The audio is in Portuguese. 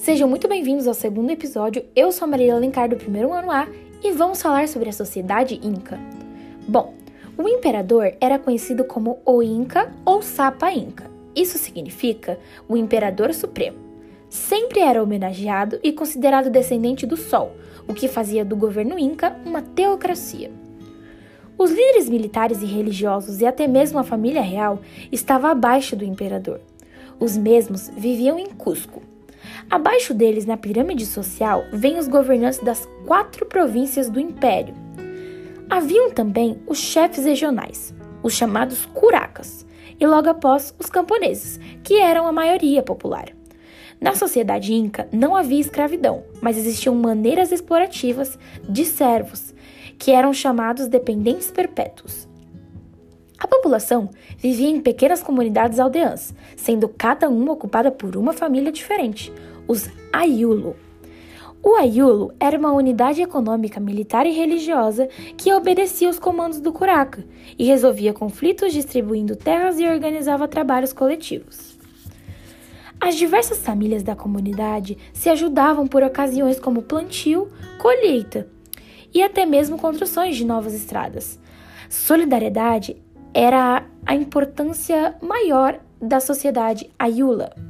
Sejam muito bem-vindos ao segundo episódio. Eu sou a Maria Alencar do primeiro ano A e vamos falar sobre a sociedade Inca. Bom, o imperador era conhecido como o Inca ou Sapa Inca. Isso significa o imperador supremo. Sempre era homenageado e considerado descendente do Sol, o que fazia do governo Inca uma teocracia. Os líderes militares e religiosos e até mesmo a família real estava abaixo do imperador. Os mesmos viviam em Cusco. Abaixo deles, na pirâmide social, vêm os governantes das quatro províncias do império. Haviam também os chefes regionais, os chamados curacas, e logo após os camponeses, que eram a maioria popular. Na sociedade inca não havia escravidão, mas existiam maneiras explorativas de servos, que eram chamados dependentes perpétuos. A população vivia em pequenas comunidades aldeãs, sendo cada uma ocupada por uma família diferente, os Ayulo. O Ayulo era uma unidade econômica, militar e religiosa que obedecia aos comandos do Curaca e resolvia conflitos distribuindo terras e organizava trabalhos coletivos. As diversas famílias da comunidade se ajudavam por ocasiões como plantio, colheita e até mesmo construções de novas estradas. Solidariedade era a importância maior da sociedade Ayula.